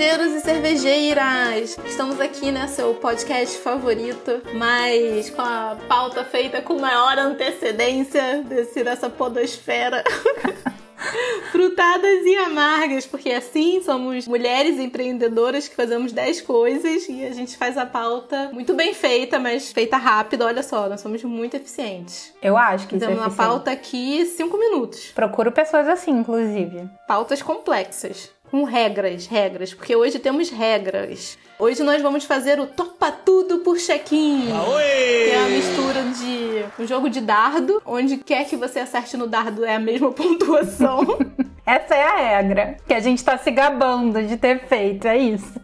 cervejeiros e cervejeiras! Estamos aqui, né, seu podcast favorito, mas com a pauta feita com maior antecedência desse, dessa podosfera. Frutadas e amargas, porque assim somos mulheres empreendedoras que fazemos 10 coisas e a gente faz a pauta muito bem feita, mas feita rápido. Olha só, nós somos muito eficientes. Eu acho que Temos isso é uma pauta aqui 5 minutos. Procuro pessoas assim, inclusive. Pautas complexas. Com regras, regras, porque hoje temos regras. Hoje nós vamos fazer o Topa Tudo por check-in. Que é uma mistura de um jogo de dardo, onde quer que você acerte no dardo é a mesma pontuação. Essa é a regra que a gente tá se gabando de ter feito, é isso.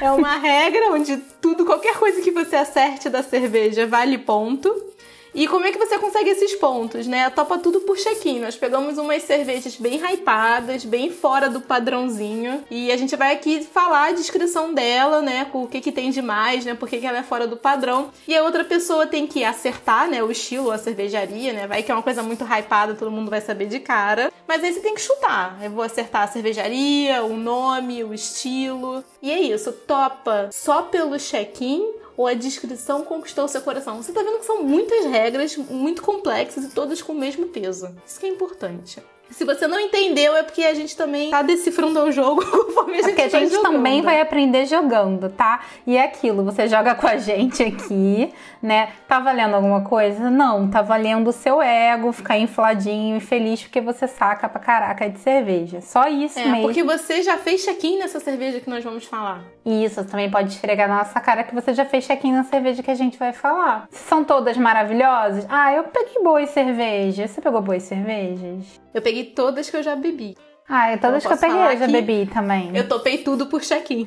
é uma regra onde tudo, qualquer coisa que você acerte da cerveja vale ponto. E como é que você consegue esses pontos, né? Topa tudo por check-in. Nós pegamos umas cervejas bem hypadas, bem fora do padrãozinho. E a gente vai aqui falar a descrição dela, né? Com o que, que tem de mais, né? Por que, que ela é fora do padrão. E a outra pessoa tem que acertar, né? O estilo, a cervejaria, né? Vai que é uma coisa muito hypada, todo mundo vai saber de cara. Mas aí você tem que chutar. Eu vou acertar a cervejaria, o nome, o estilo. E é isso. Topa só pelo check-in ou a descrição conquistou seu coração. Você tá vendo que são muitas regras, muito complexas e todas com o mesmo peso. Isso que é importante. Se você não entendeu, é porque a gente também tá decifrando o jogo conforme a gente Porque a gente jogando. também vai aprender jogando, tá? E é aquilo, você joga com a gente aqui, né? Tá valendo alguma coisa? Não, tá valendo o seu ego, ficar infladinho e feliz porque você saca pra caraca de cerveja. Só isso É, mesmo. porque você já fez check-in nessa cerveja que nós vamos falar. Isso, também pode esfregar na nossa cara que você já fez check-in na cerveja que a gente vai falar. São todas maravilhosas? Ah, eu peguei boas cervejas. Você pegou boas cervejas? Eu peguei todas que eu já bebi. Ah, todas Eu que eu peguei eu já bebi também. Eu topei tudo por check-in.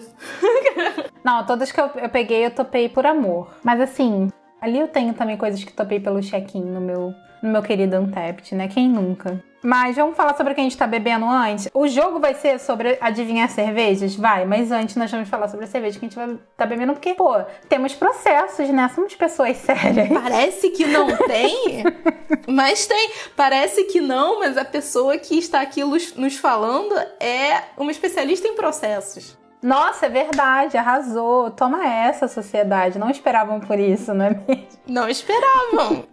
Não, todas que eu, eu peguei eu topei por amor. Mas assim, ali eu tenho também coisas que topei pelo check-in no meu, no meu querido Untapped, né? Quem nunca? Mas vamos falar sobre o que a gente tá bebendo antes. O jogo vai ser sobre adivinhar cervejas? Vai, mas antes nós vamos falar sobre a cerveja que a gente vai tá bebendo, porque, pô, temos processos, né? Somos pessoas sérias. Parece que não tem, mas tem. Parece que não, mas a pessoa que está aqui nos nos falando é uma especialista em processos. Nossa, é verdade, arrasou. Toma essa, sociedade. Não esperavam por isso, não é mesmo? Não esperavam.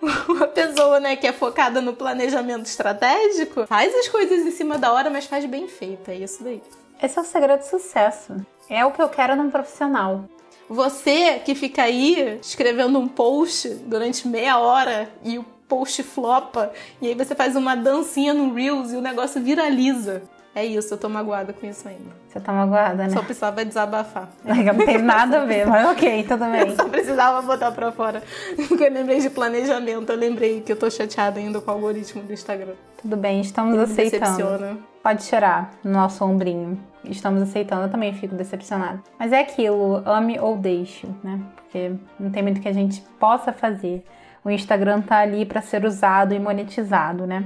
Uma pessoa, né, que é focada no planejamento estratégico, faz as coisas em cima da hora, mas faz bem feito. É isso daí. Esse é o segredo do sucesso. É o que eu quero num profissional. Você que fica aí escrevendo um post durante meia hora e o post flopa, e aí você faz uma dancinha no Reels e o negócio viraliza. É isso, eu tô magoada com isso ainda. Você tá magoada, né? Só precisava desabafar. Não tem nada a ver, mas ok, tudo bem. Só precisava botar pra fora. Porque eu lembrei de planejamento, eu lembrei que eu tô chateada ainda com o algoritmo do Instagram. Tudo bem, estamos aceitando. decepciona. Pode chorar no nosso ombrinho. Estamos aceitando, eu também fico decepcionada. Mas é aquilo, ame ou deixe, né? Porque não tem muito que a gente possa fazer. O Instagram tá ali pra ser usado e monetizado, né?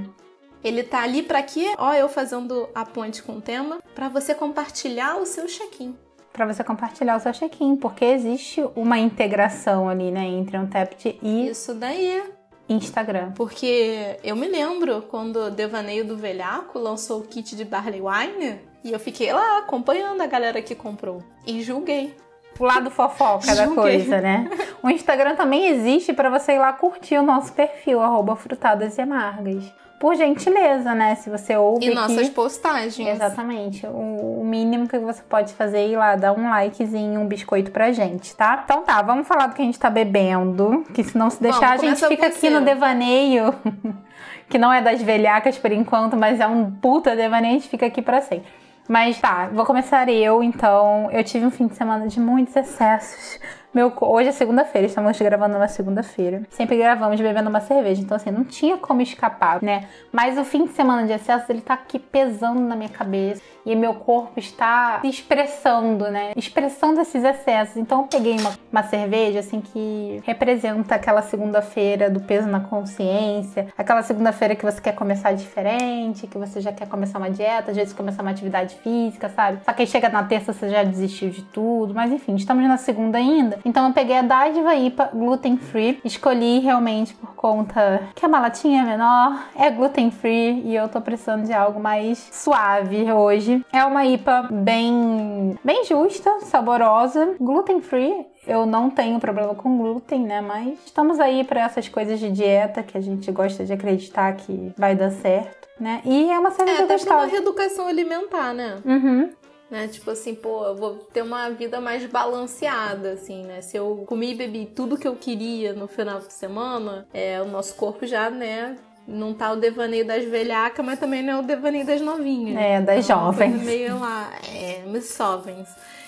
Ele tá ali pra quê? Ó, eu fazendo a ponte com o tema, pra você compartilhar o seu check-in. Pra você compartilhar o seu check-in, porque existe uma integração ali, né, entre o Tapt e Isso daí. Instagram. Porque eu me lembro quando o Devaneio do Velhaco lançou o kit de Barley Wine e eu fiquei lá acompanhando a galera que comprou. E julguei. O lado fofoca da coisa, né? O Instagram também existe pra você ir lá curtir o nosso perfil, arroba frutadas e amargas. Por gentileza, né? Se você ouve E nossas postagens. Exatamente. O, o mínimo que você pode fazer é ir lá dar um likezinho, um biscoito pra gente, tá? Então tá, vamos falar do que a gente tá bebendo. Que se não se deixar, Vamos, a gente fica aqui no devaneio. que não é das velhacas por enquanto, mas é um puta devaneio, a gente fica aqui pra sempre. Mas tá, vou começar eu, então. Eu tive um fim de semana de muitos excessos. Meu, hoje é segunda-feira, estamos gravando numa segunda-feira. Sempre gravamos bebendo uma cerveja, então assim, não tinha como escapar, né? Mas o fim de semana de excessos, ele tá aqui pesando na minha cabeça e meu corpo está se expressando, né? Expressando esses excessos. Então eu peguei uma, uma cerveja, assim, que representa aquela segunda-feira do peso na consciência, aquela segunda-feira que você quer começar diferente, que você já quer começar uma dieta, às vezes começar uma atividade física, sabe? Só que aí chega na terça você já desistiu de tudo, mas enfim, estamos na segunda ainda. Então eu peguei a Dádiva IPA gluten free, escolhi realmente por conta que a malatinha é menor, é gluten free e eu tô precisando de algo mais suave hoje. É uma IPA bem bem justa, saborosa, gluten free. Eu não tenho problema com glúten, né? Mas estamos aí para essas coisas de dieta que a gente gosta de acreditar que vai dar certo, né? E é uma cerveja É, até gostosa. uma reeducação alimentar, né? Uhum. Né? Tipo assim, pô, eu vou ter uma vida mais balanceada, assim, né? Se eu comi e bebi tudo que eu queria no final de semana, é, o nosso corpo já, né? Não tá o devaneio das velhacas, mas também não é o devaneio das novinhas. É, das Então, coisa jovens. meio lá, é, mas jovens.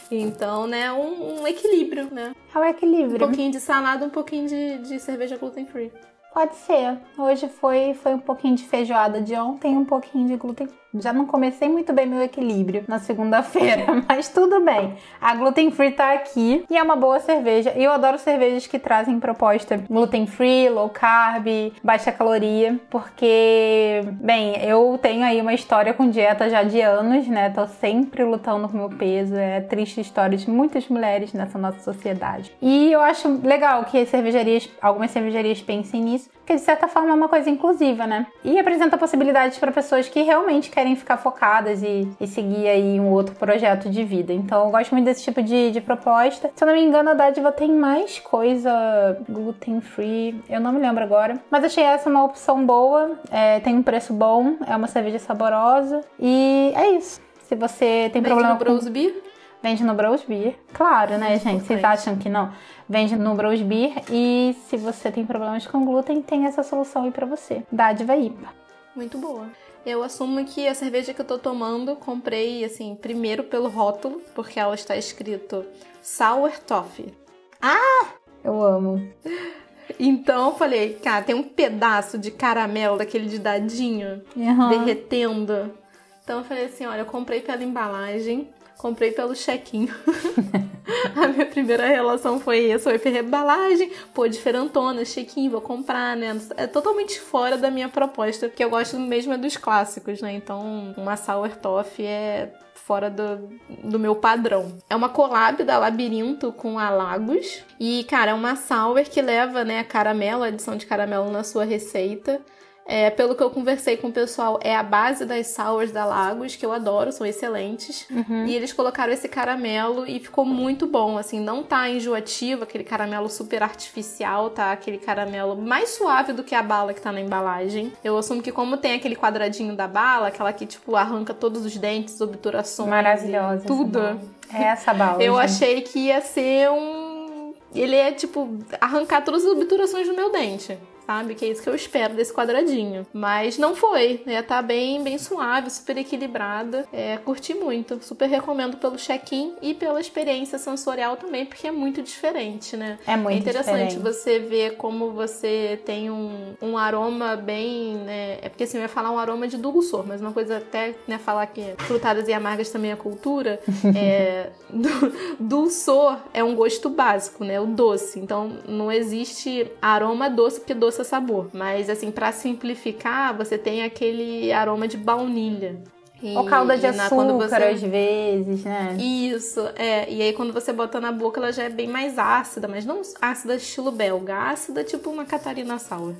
Então, né, um, um equilíbrio, né? É o Um equilíbrio. pouquinho de salada, um pouquinho de, de cerveja gluten free. Pode ser. Hoje foi, foi um pouquinho de feijoada de ontem, um pouquinho de glúten. Já não comecei muito bem meu equilíbrio na segunda-feira, mas tudo bem. A gluten free tá aqui e é uma boa cerveja. Eu adoro cervejas que trazem proposta gluten free, low carb, baixa caloria, porque, bem, eu tenho aí uma história com dieta já de anos, né? Tô sempre lutando com meu peso. É triste história de muitas mulheres nessa nossa sociedade. E eu acho legal que as cervejarias, algumas cervejarias pensem nisso, porque de certa forma é uma coisa inclusiva, né? E apresenta possibilidades para pessoas que realmente querem ficar focadas e, e seguir aí um outro projeto de vida. Então eu gosto muito desse tipo de, de proposta. Se eu não me engano, a Dádiva tem mais coisa gluten free, eu não me lembro agora. Mas achei essa uma opção boa, é, tem um preço bom, é uma cerveja saborosa e é isso. Se você tem Vende problema no com... Vende no Bros Beer. Claro, né, gente? Vocês acham que não? Vende no Bros Beer. E se você tem problemas com glúten, tem essa solução aí pra você. Dádiva IPA. Muito boa. Eu assumo que a cerveja que eu tô tomando, comprei, assim, primeiro pelo rótulo, porque ela está escrito Sour Toffee. Eu amo. Então eu falei, cara, tem um pedaço de caramelo daquele de dadinho Uhum. derretendo. Então eu falei assim, olha, eu comprei pela embalagem, comprei pelo chequinho. a minha primeira relação foi essa, foi pela embalagem, pô, diferentona, chequinho, vou comprar, né? É totalmente fora da minha proposta, porque eu gosto mesmo é dos clássicos, né? Então uma sour toffee é fora do, do meu padrão. É uma collab da Labirinto com a Lagos. E, cara, é uma sour que leva, né, caramelo, adição de caramelo na sua receita. É, pelo que eu conversei com o pessoal, é a base das sours da Lagos, que eu adoro, são excelentes. E eles colocaram esse caramelo e ficou muito bom, assim, não tá enjoativo, aquele caramelo super artificial, tá? Aquele caramelo mais suave do que a bala que tá na embalagem. Eu assumo que como tem aquele quadradinho da bala, aquela que, tipo, arranca todos os dentes, obturações, Maravilhosa. tudo. É essa bala. Eu gente. achei que ia ser um. Ele é tipo arrancar todas as obturações do meu dente. Sabe? Que é isso que eu espero desse quadradinho. Mas não foi. Né? Tá bem, bem suave, super equilibrada. É, curti muito. Super recomendo pelo check-in e pela experiência sensorial também, porque é muito diferente, né? É muito é interessante diferente. você ver como você tem um, um aroma bem. Né? É porque assim, eu ia falar um aroma de dulçor, mas uma coisa até né, falar que frutadas e amargas também é cultura. é, du- dulçor é um gosto básico, né? O doce. Então não existe aroma doce, porque doce é sabor. Mas assim, pra simplificar, você tem aquele aroma de baunilha. E- Ou calda de açúcar, você- às vezes, né? isso, é. E aí quando você bota na boca, ela já é bem mais ácida, mas não ácida estilo belga, ácida tipo uma Catarina Sour.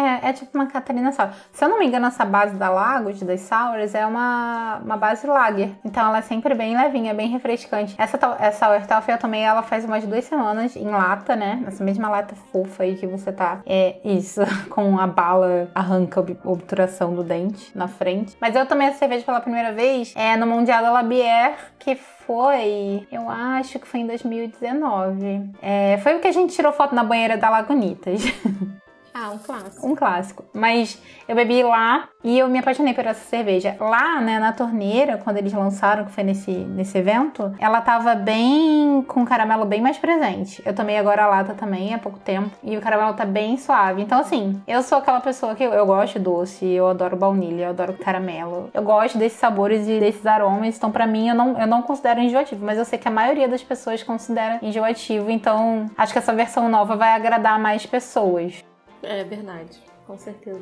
É, é tipo uma Catarina Sour. Se eu não me engano, essa base da Lagos, das Sours, é uma, uma base lager. Então ela é sempre bem levinha, bem refrescante. Essa, essa Sour Toffee eu tomei ela faz umas duas semanas em lata, né? Essa mesma lata fofa aí que você tá. É isso, com a bala arranca ob- obturação do dente na frente. Mas eu tomei essa cerveja pela primeira vez é, no Mundial da Labière, que foi, eu acho que foi em 2019. É, foi o que a gente tirou foto na banheira da Lagunitas. Ah, um clássico. Um clássico. Mas eu bebi lá e eu me apaixonei por essa cerveja. Lá, né, na torneira, quando eles lançaram, que foi nesse, nesse evento, ela tava bem com caramelo bem mais presente. Eu tomei agora a lata também há pouco tempo e o caramelo tá bem suave. Então, assim, eu sou aquela pessoa que eu, eu gosto doce, eu adoro baunilha, eu adoro caramelo. Eu gosto desses sabores e desses aromas. Então, pra mim, eu não, eu não considero enjoativo, mas eu sei que a maioria das pessoas considera enjoativo. Então, acho que essa versão nova vai agradar mais pessoas. É verdade, com certeza.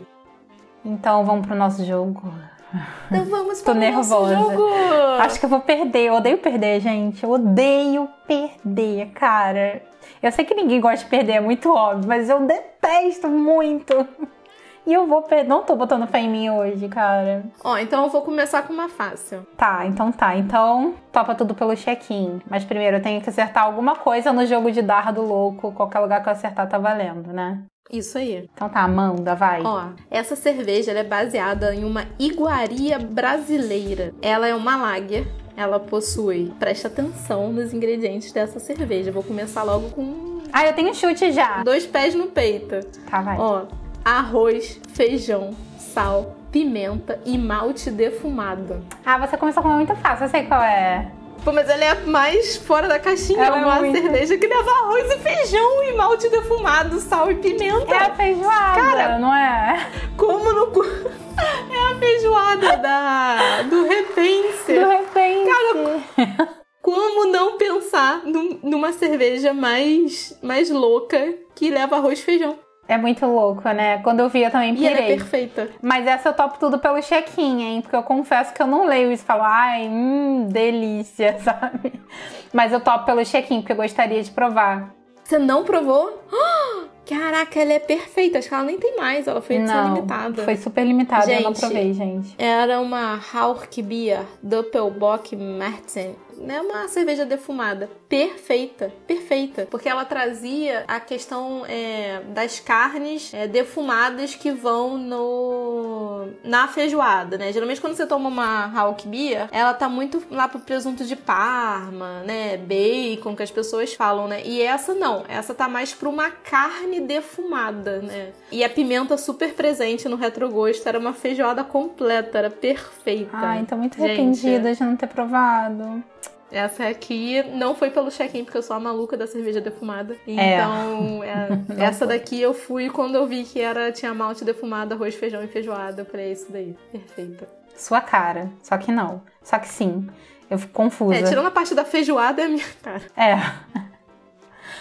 Então vamos pro nosso jogo. Então vamos Tô nervosa. jogo. Acho que eu vou perder. Eu odeio perder, gente. Eu odeio perder, cara. Eu sei que ninguém gosta de perder, é muito óbvio, mas eu detesto muito. E eu vou perder. Não tô botando fé em mim hoje, cara. Ó, então eu vou começar com uma fácil. Tá, então tá. Então topa tudo pelo check-in. Mas primeiro eu tenho que acertar alguma coisa no jogo de dardo louco. Qualquer lugar que eu acertar tá valendo, né? Isso aí. Então tá, manda, vai. Ó, essa cerveja ela é baseada em uma iguaria brasileira. Ela é uma lager. Ela possui, presta atenção nos ingredientes dessa cerveja. Vou começar logo com Ah, eu tenho chute já. dois pés no peito. Tá, vai. Ó, arroz, feijão, sal, pimenta e malte defumado. Ah, você começou com muito fácil. Eu sei qual é. Pô, mas ela é a mais fora da caixinha. Ela é é uma muito- cerveja que leva arroz e feijão e malte defumado, sal e pimenta. É a feijoada, Cara, não é? Como no. É a feijoada da, do repense. De repente. Como não pensar num- numa cerveja mais, mais louca que leva arroz e feijão? É muito louco, né? Quando eu vi, eu também E ela é pirei. perfeita. Mas essa eu topo tudo pelo check-in, hein? Porque eu confesso que eu não leio isso e falo, ai, hum, delícia, sabe? Mas eu topo pelo check-in, porque eu gostaria de provar. Você não provou? Caraca, ela é perfeita. Acho que ela nem tem mais. Ela foi edição não, limitada. foi super limitada, eu não Gente, provei, gente. Era uma Hauchbier Doppelbock Martin. É uma cerveja defumada. Perfeita, perfeita. Porque ela trazia a questão é, das carnes é, defumadas que vão no na feijoada, né? Geralmente quando você toma uma Hauchbier, ela tá muito lá pro presunto de parma, né? Bacon, que as pessoas falam, né? E essa não. Essa tá mais pra uma carne defumada, né? E a pimenta super presente no retrogosto. Era uma feijoada completa, era perfeita. Ai, tô muito arrependida de não ter provado. Essa aqui não foi pelo check-in, porque eu sou a maluca da cerveja defumada. É. Então, é, essa daqui eu fui quando eu vi que era tinha malte defumado, arroz, feijão e feijoada. Eu falei, é isso daí. Perfeita. Sua cara. Só que não. Só que sim. Eu fico confusa. É, tirando a parte da feijoada, é a minha cara. É.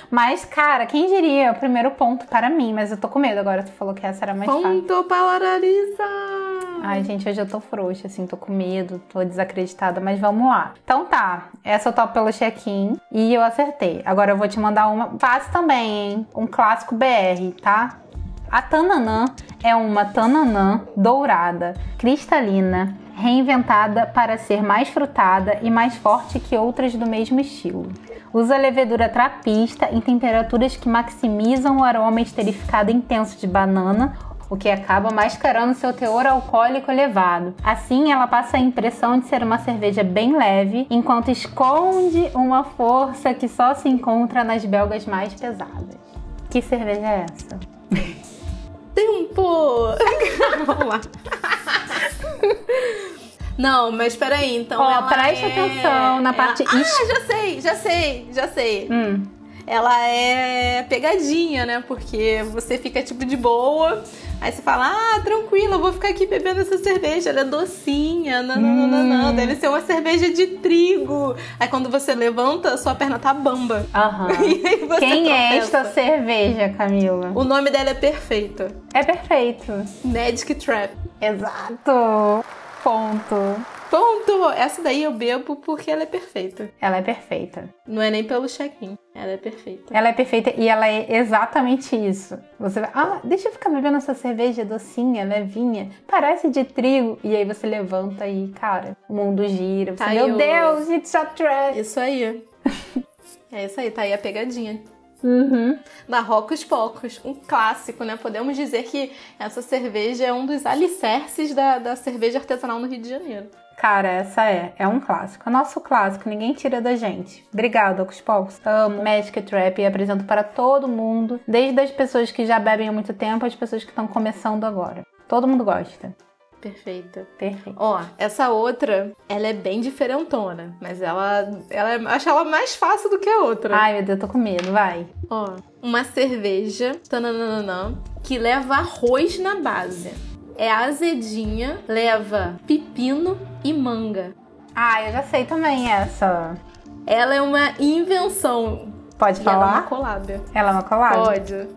Mas, cara, quem diria? O primeiro ponto para mim, mas eu tô com medo agora. Tu falou que essa era mais fácil. Ponto para Larissa! Ai, gente, hoje eu tô frouxa, assim, tô com medo, tô desacreditada, mas vamos lá. Então tá, essa eu topo pelo check-in e eu acertei. Agora eu vou te mandar uma fácil também, hein? Um clássico BR, tá? A Tananã é uma Tananã dourada, cristalina, reinventada para ser mais frutada e mais forte que outras do mesmo estilo. Usa levedura trapista em temperaturas que maximizam o aroma esterificado intenso de banana o que acaba mascarando seu teor alcoólico elevado. Assim, ela passa a impressão de ser uma cerveja bem leve, enquanto esconde uma força que só se encontra nas belgas mais pesadas. Que cerveja é essa? Tempo! Vamos lá. Não, mas peraí, então. Ó, ela preste é- atenção na ela- parte Ah, já sei, já sei, já sei. Hum, Ela é pegadinha, né? Porque você fica tipo de boa, aí você fala, ah, tranquila, eu vou ficar aqui bebendo essa cerveja, ela é docinha, não, não, não, não, não, deve ser uma cerveja de trigo. Aí quando você levanta, sua perna tá bamba. aham. E aí você Quem é tropeça. esta cerveja, Camila? O nome dela é perfeito. É perfeito. Magic Trap. Exato. Ponto. Ponto! Essa daí eu bebo porque ela é perfeita. Ela é perfeita. Não é nem pelo check-in. Ela é perfeita. Ela é perfeita e ela é exatamente isso. Você vai, ah, deixa eu ficar bebendo essa cerveja docinha, levinha, parece de trigo. E aí você levanta e, cara, o mundo gira. Você, Tá meu o- Deus, it's a trap. Isso aí. É isso aí, tá aí a pegadinha. Uhum. Da Rocos Pocos, um clássico, né? Podemos dizer que essa cerveja é um dos alicerces da, da cerveja artesanal no Rio de Janeiro. Cara, essa é, é um clássico. É nosso clássico, ninguém tira da gente. Obrigada, Pocos. Amo Magic Trap e apresento para todo mundo, desde as pessoas que já bebem há muito tempo às pessoas que estão começando agora. Todo mundo gosta. Perfeita. Perfeito. Ó, essa outra, ela é bem diferentona, mas ela, ela é- acho ela mais fácil do que a outra. Ai, meu Deus, tô com medo, vai. Ó, uma cerveja, tananana, que leva arroz na base. É azedinha, leva pepino e manga. Ah, eu já sei também essa. Ela é uma invenção. Pode E ela é uma falar? collab. Ela é uma collab? Pode.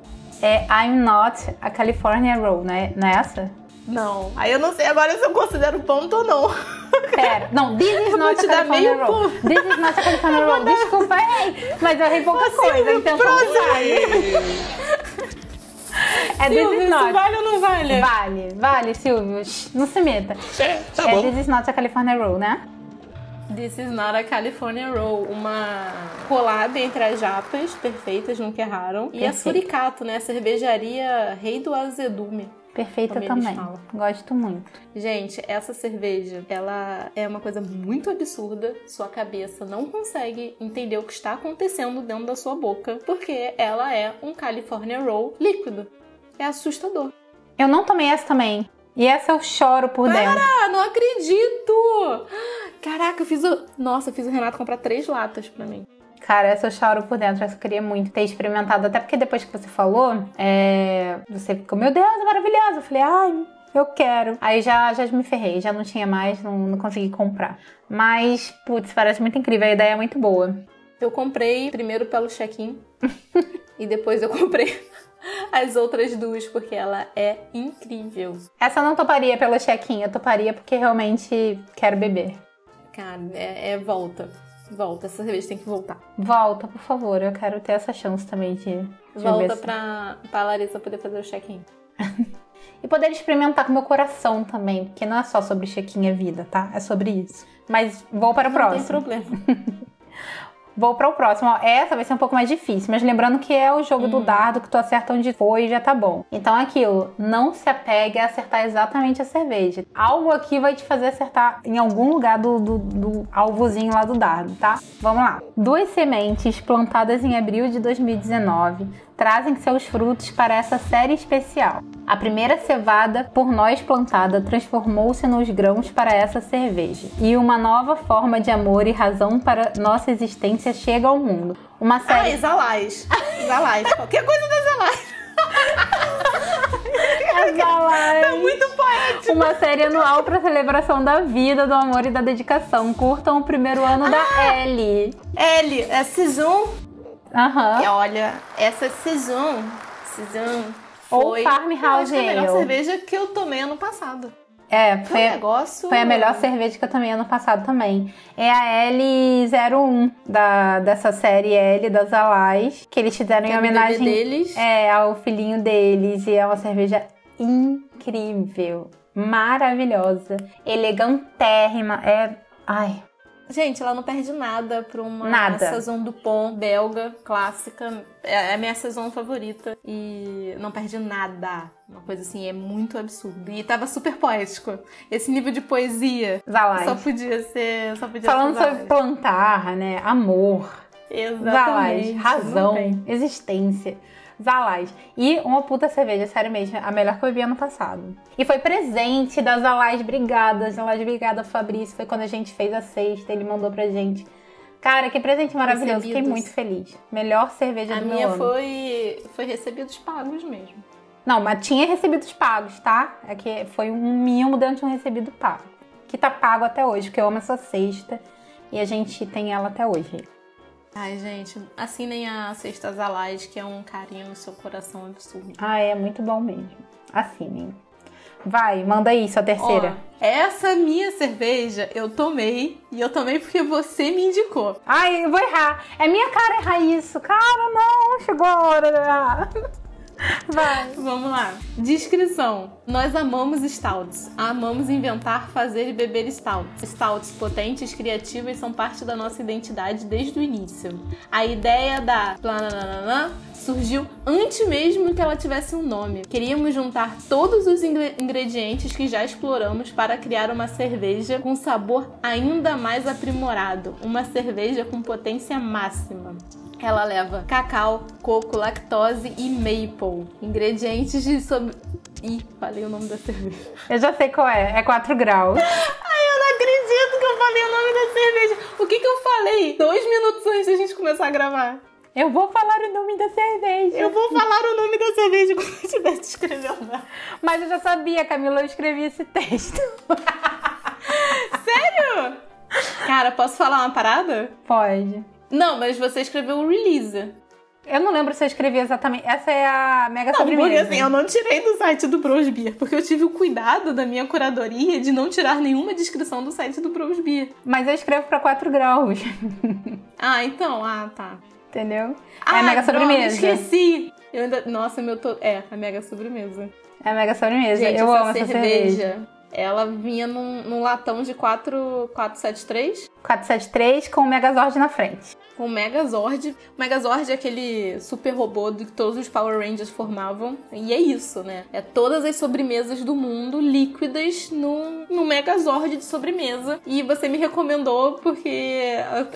É I'm Not a California Roll, né? Não é essa? Não. Aí eu não sei agora se eu considero ponto ou não. Pera, não, this is not a California meio Roll. ponto. This is not a California Roll. Desculpa, ei, mas eu errei pouca coisa, então. É this Silvio, is isso vale ou não vale? Vale, vale, Silvio. Não se meta. É, tá é bom. this is not a California Roll, né? This is not a California Roll. Uma colada entre as japas perfeitas, nunca erraram. E a Perfeito. Suricato, né? A cervejaria Rei do Azedume. Perfeita também. Gosto muito. Gente, essa cerveja, ela é uma coisa muito absurda. Sua cabeça não consegue entender o que está acontecendo dentro da sua boca, porque ela é um California Roll líquido. É assustador. Eu não tomei essa também. E essa eu choro por dentro. Ah, não acredito! Caraca, eu fiz o. Nossa, eu fiz o Renato comprar três latas pra mim. Cara, essa eu choro por dentro. Essa eu queria muito ter experimentado. Até porque depois que você falou, é, você ficou, meu Deus, é maravilhosa. Eu falei, ai, eu quero. Aí já, já me ferrei, já não tinha mais, não, não consegui comprar. Mas, putz, parece muito incrível. A ideia é muito boa. Eu comprei primeiro pelo check-in e depois eu comprei as outras duas porque ela é incrível. Essa eu não toparia pelo check-in, eu toparia porque realmente quero beber. Cara, é, é volta. Volta, essa cerveja tem que voltar. Volta, por favor, eu quero ter essa chance também de, de Volta pra, pra Larissa poder fazer o check-in. E poder experimentar com meu coração também, porque não é só sobre check-in a vida, tá? É sobre isso. Mas vou para o Não próximo. tem problema. Vou para o próximo. Ó, essa vai ser um pouco mais difícil, mas lembrando que é o jogo Hum. do dardo que tu acerta onde foi e já tá bom. Então é aquilo, não se apegue a acertar exatamente a cerveja. Algo aqui vai te fazer acertar em algum lugar do, do, do alvozinho lá do dardo, tá? Vamos lá. Duas sementes plantadas em abril de 2019 trazem seus frutos para essa série especial. A primeira cevada por nós plantada transformou-se nos grãos para essa cerveja. E uma nova forma de amor e razão para nossa existência chega ao mundo. Uma Ah, série. Zalais. Zalais. Qualquer coisa da Zalais. É muito poético. Uma série anual para celebração da vida, do amor e da dedicação. Curtam o primeiro ano Ah! da Ellie. L, é Saison. Aham. E olha, essa Saison. Saison. Ou Foi, Farmhouse é a melhor cerveja que eu tomei ano passado. É, Foi foi, um negócio. foi a melhor cerveja que eu tomei ano passado também. É a L01 da, dessa série L das Alais, que eles fizeram em é homenagem deles. é, ao filhinho deles. E é uma cerveja incrível, maravilhosa, elegantérrima. É. Ai, Gente, ela não perde nada pra uma Nada. Saison Dupont belga, clássica. É a minha Saison favorita. E não perde nada. Uma coisa assim, é muito absurdo. E tava super poético. Esse nível de poesia Zalais. só podia ser. Só podia Falando ser sobre plantar, né? Amor. Exatamente. razão, Não tem. existência. Zalais. E uma puta cerveja, sério mesmo, a melhor que eu bebi ano passado. E foi presente da Zalais, obrigada. Zalais, obrigada, Fabrício. Foi quando a gente fez a sexta, ele mandou pra gente. Cara, que presente maravilhoso. Fiquei Recebidos. muito feliz. Melhor cerveja A do meu minha ano. foi, foi recebidos pagos mesmo. Não, mas tinha recebidos pagos, tá? É que foi um mimo dentro de um recebido pago. Que tá pago até hoje, porque eu amo essa cesta. E a gente tem ela até hoje. Ai, gente, assinem a Sexta Zalais, que é um carinho no seu coração absurdo. Ah, é muito bom mesmo. Assinem. Vai, manda aí sua terceira. Ó, essa minha cerveja eu tomei e eu tomei porque você me indicou. Ai, eu vou errar. É minha cara errar isso. Cara, não. Chegou a hora. Vai. Vamos lá. Descrição. Nós amamos stouts. Amamos inventar, fazer e beber stouts. Stouts potentes, criativas são parte da nossa identidade desde o início. A ideia da plananana surgiu antes mesmo que ela tivesse um nome. Queríamos juntar todos os ingre- ingredientes que já exploramos para criar uma cerveja com sabor ainda mais aprimorado. Uma cerveja com potência máxima. Ela leva cacau, coco, lactose e maple. Ingredientes de sob... Ih, falei o nome da cerveja. Eu já sei qual é. É 4 graus. Ai, eu não acredito que eu falei o nome da cerveja. O que que eu falei dois minutos antes da gente começar a gravar? Eu vou falar o nome da cerveja. Eu vou falar o nome da cerveja quando eu estiver descrevendo. Mas eu já sabia, Camila, eu escrevi esse texto. Sério? Cara, posso falar uma parada? Pode. Não, mas você escreveu o release. Eu não lembro se eu escrevi exatamente. Essa é a mega Não, sobremesa. porque assim, eu não tirei do site do Bros Beer, porque eu tive o cuidado da minha curadoria de não tirar nenhuma descrição do site do Bros Beer. Mas eu escrevo pra 4 graus. Ah, então, ah, tá. Entendeu? Ah, é a mega droga, sobremesa. esqueci. Eu ainda... Nossa, meu to... É, a mega sobremesa. É a mega sobremesa. Gente, eu essa amo essa cerveja, cerveja. ela vinha num, num latão de 4, 473 473 com o Megazord na frente. com o Megazord. O Megazord é aquele super robô do que todos os Power Rangers formavam. E é isso, né? É todas as sobremesas do mundo líquidas no, no Megazord de sobremesa. E você me recomendou porque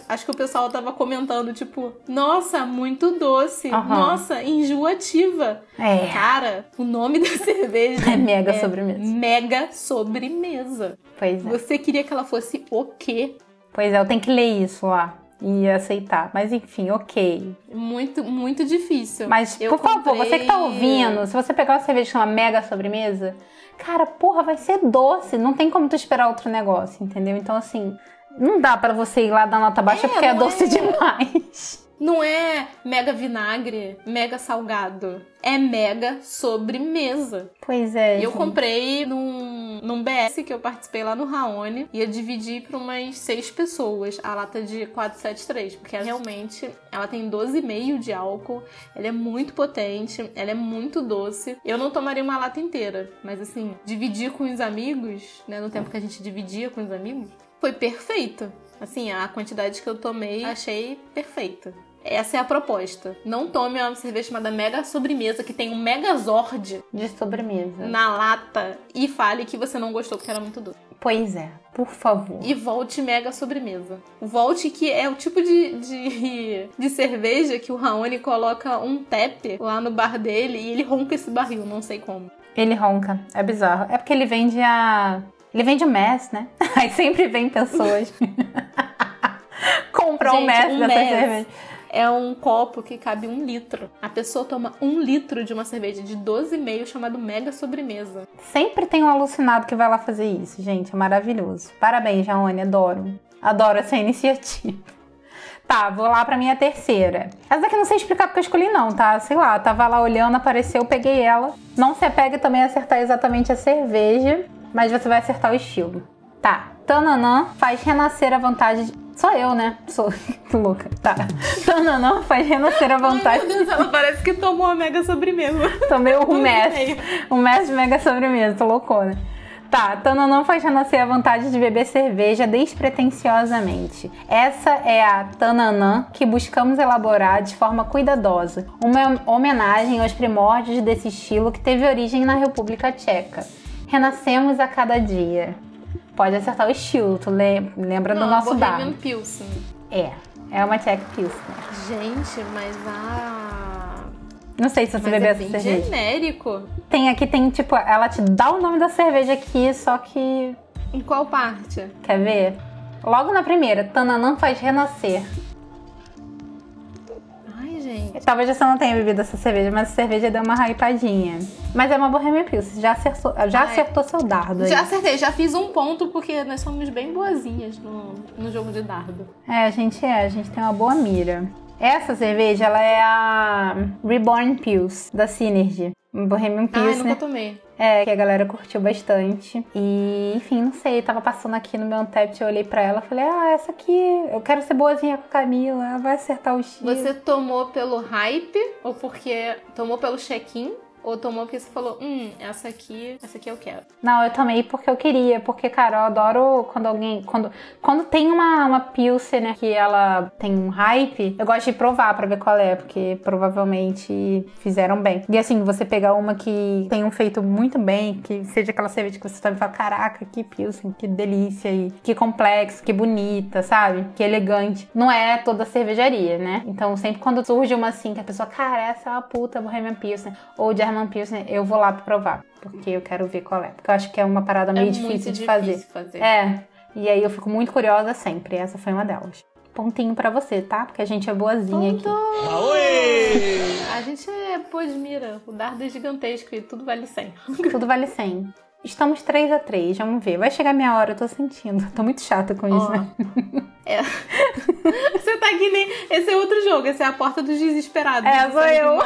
acho que o pessoal tava comentando, tipo, nossa, muito doce. Aham. Nossa, enjoativa. É. Cara, o nome da cerveja É mega sobremesa. Mega sobremesa. Pois é. Você queria que ela fosse o quê? Pois é, eu tenho que ler isso lá e aceitar. Mas enfim, ok. Muito, muito difícil. Mas, Eu por favor, comprei- você que tá ouvindo, se você pegar uma cerveja que chama mega sobremesa, cara, porra, vai ser doce. Não tem como tu esperar outro negócio, entendeu? Então, assim, não dá pra você ir lá dar nota baixa É, porque é doce é. demais. Não é mega vinagre, mega salgado. É mega sobremesa. Pois é. E eu gente. comprei num, num BS que eu participei lá no Raoni. E eu dividi pra umas seis pessoas a lata de 473. Porque realmente ela tem 12,5 de álcool. Ela é muito potente. Ela é muito doce. Eu não tomaria uma lata inteira. Mas assim, dividir com os amigos, né? No tempo que a gente dividia com os amigos, foi perfeito. Assim, a quantidade que eu tomei, achei perfeita. Essa é a proposta. Não tome uma cerveja chamada Mega Sobremesa, que tem um Megazord De sobremesa. na lata e fale que você não gostou porque era muito doce. Pois é, por favor. E volte mega sobremesa. Volte que é o tipo de, de, de cerveja que o Raoni coloca um tap lá no bar dele e ele ronca esse barril, não sei como. Ele ronca, é bizarro. É porque ele vende a. Ele vende o Mass, né? Aí sempre vem pessoas comprar o Gente, Mass um dessa Mass. cerveja. É um copo que cabe um litro. A pessoa toma um litro de uma cerveja de 12,5 chamado mega sobremesa. Sempre tem um alucinado que vai lá fazer isso, gente. É maravilhoso. Parabéns, Jaone, adoro. Adoro essa iniciativa. Tá, vou lá pra minha terceira. Essa daqui não sei explicar porque eu escolhi, não, tá? Sei lá, tava lá olhando, apareceu, peguei ela. Não se apega também a acertar exatamente a cerveja, mas você vai acertar o estilo. Tá. Tananã faz renascer a vontade. Só eu, né? Sou louca. Tá. Tananã faz renascer a Ai, vontade. meu Deus, ela parece que tomou a mega sobremesa. Tomei e mestre. O mestre de mega sobremesa, tô loucona. Tá, Tananã faz renascer a vontade de beber cerveja despretensiosamente. Essa é a Tananã que buscamos elaborar de forma cuidadosa. Uma homenagem aos primórdios desse estilo que teve origem na República Tcheca. Renascemos a cada dia. Pode acertar o estilo, tu lem- lembra do Não, nosso Bohemian dado. Pilsen. É, é uma Czech Pilsner. Gente, mas a... Não sei se você Mas bebeu é essa bem cerveja. genérico. Tem aqui, tem tipo, ela te dá o nome da cerveja aqui, só que. Em qual parte? Quer ver? Logo na primeira, Tananã faz renascer. Gente. Talvez você não tenha bebido essa cerveja, mas a cerveja deu uma hypadinha. Mas é uma Bohemian Pilsen, já acertou, já Ai. acertou seu dardo aí. Já acertei, já fiz um ponto porque nós somos bem boazinhas no, no jogo de dardo. É, a gente é, a gente tem uma boa mira. Essa cerveja, ela é a Reborn Pils, da Synergy. Bohemian Ai, Pilsner. nunca tomei. É, que a galera curtiu bastante. E, enfim, não sei, tava passando aqui no meu Untapped, eu olhei pra ela e falei, ah, essa aqui, eu quero ser boazinha com a Camila, ela vai acertar o estilo. Você tomou pelo hype ou porque tomou pelo check-in? Ou tomou porque você falou, hum, essa aqui, essa aqui eu quero. Não, eu tomei porque eu queria, porque, cara, eu adoro quando alguém. Quando, quando tem uma, uma Pilsen, né, que ela tem um hype, eu gosto de provar pra ver qual é, porque provavelmente fizeram bem. E assim, você pegar uma que tem um feito muito bem, que seja aquela cerveja que você toma e fala, caraca, que Pilsen, que delícia, e que complexo, que bonita, sabe? Que elegante. Não é toda cervejaria, né? Então, sempre quando surge uma assim, que a pessoa, cara, essa é uma puta Bohemian Pilsen, ou German Pilsen, eu vou lá provar. Porque eu quero ver qual é. Porque eu acho que é uma parada meio é difícil de fazer. fazer. É. E aí eu fico muito curiosa sempre. Essa foi uma delas. Pontinho pra você, tá? Porque a gente é boazinha aqui. A gente é podmira. O dardo é gigantesco e tudo vale 100. Tudo vale 100. Estamos 3 a 3 vamos ver. Vai chegar minha hora, eu tô sentindo. Tô muito chata com isso, Ó, né? É. Você tá aqui nem. Esse é outro jogo, esse é a porta dos desesperados. É, sou eu.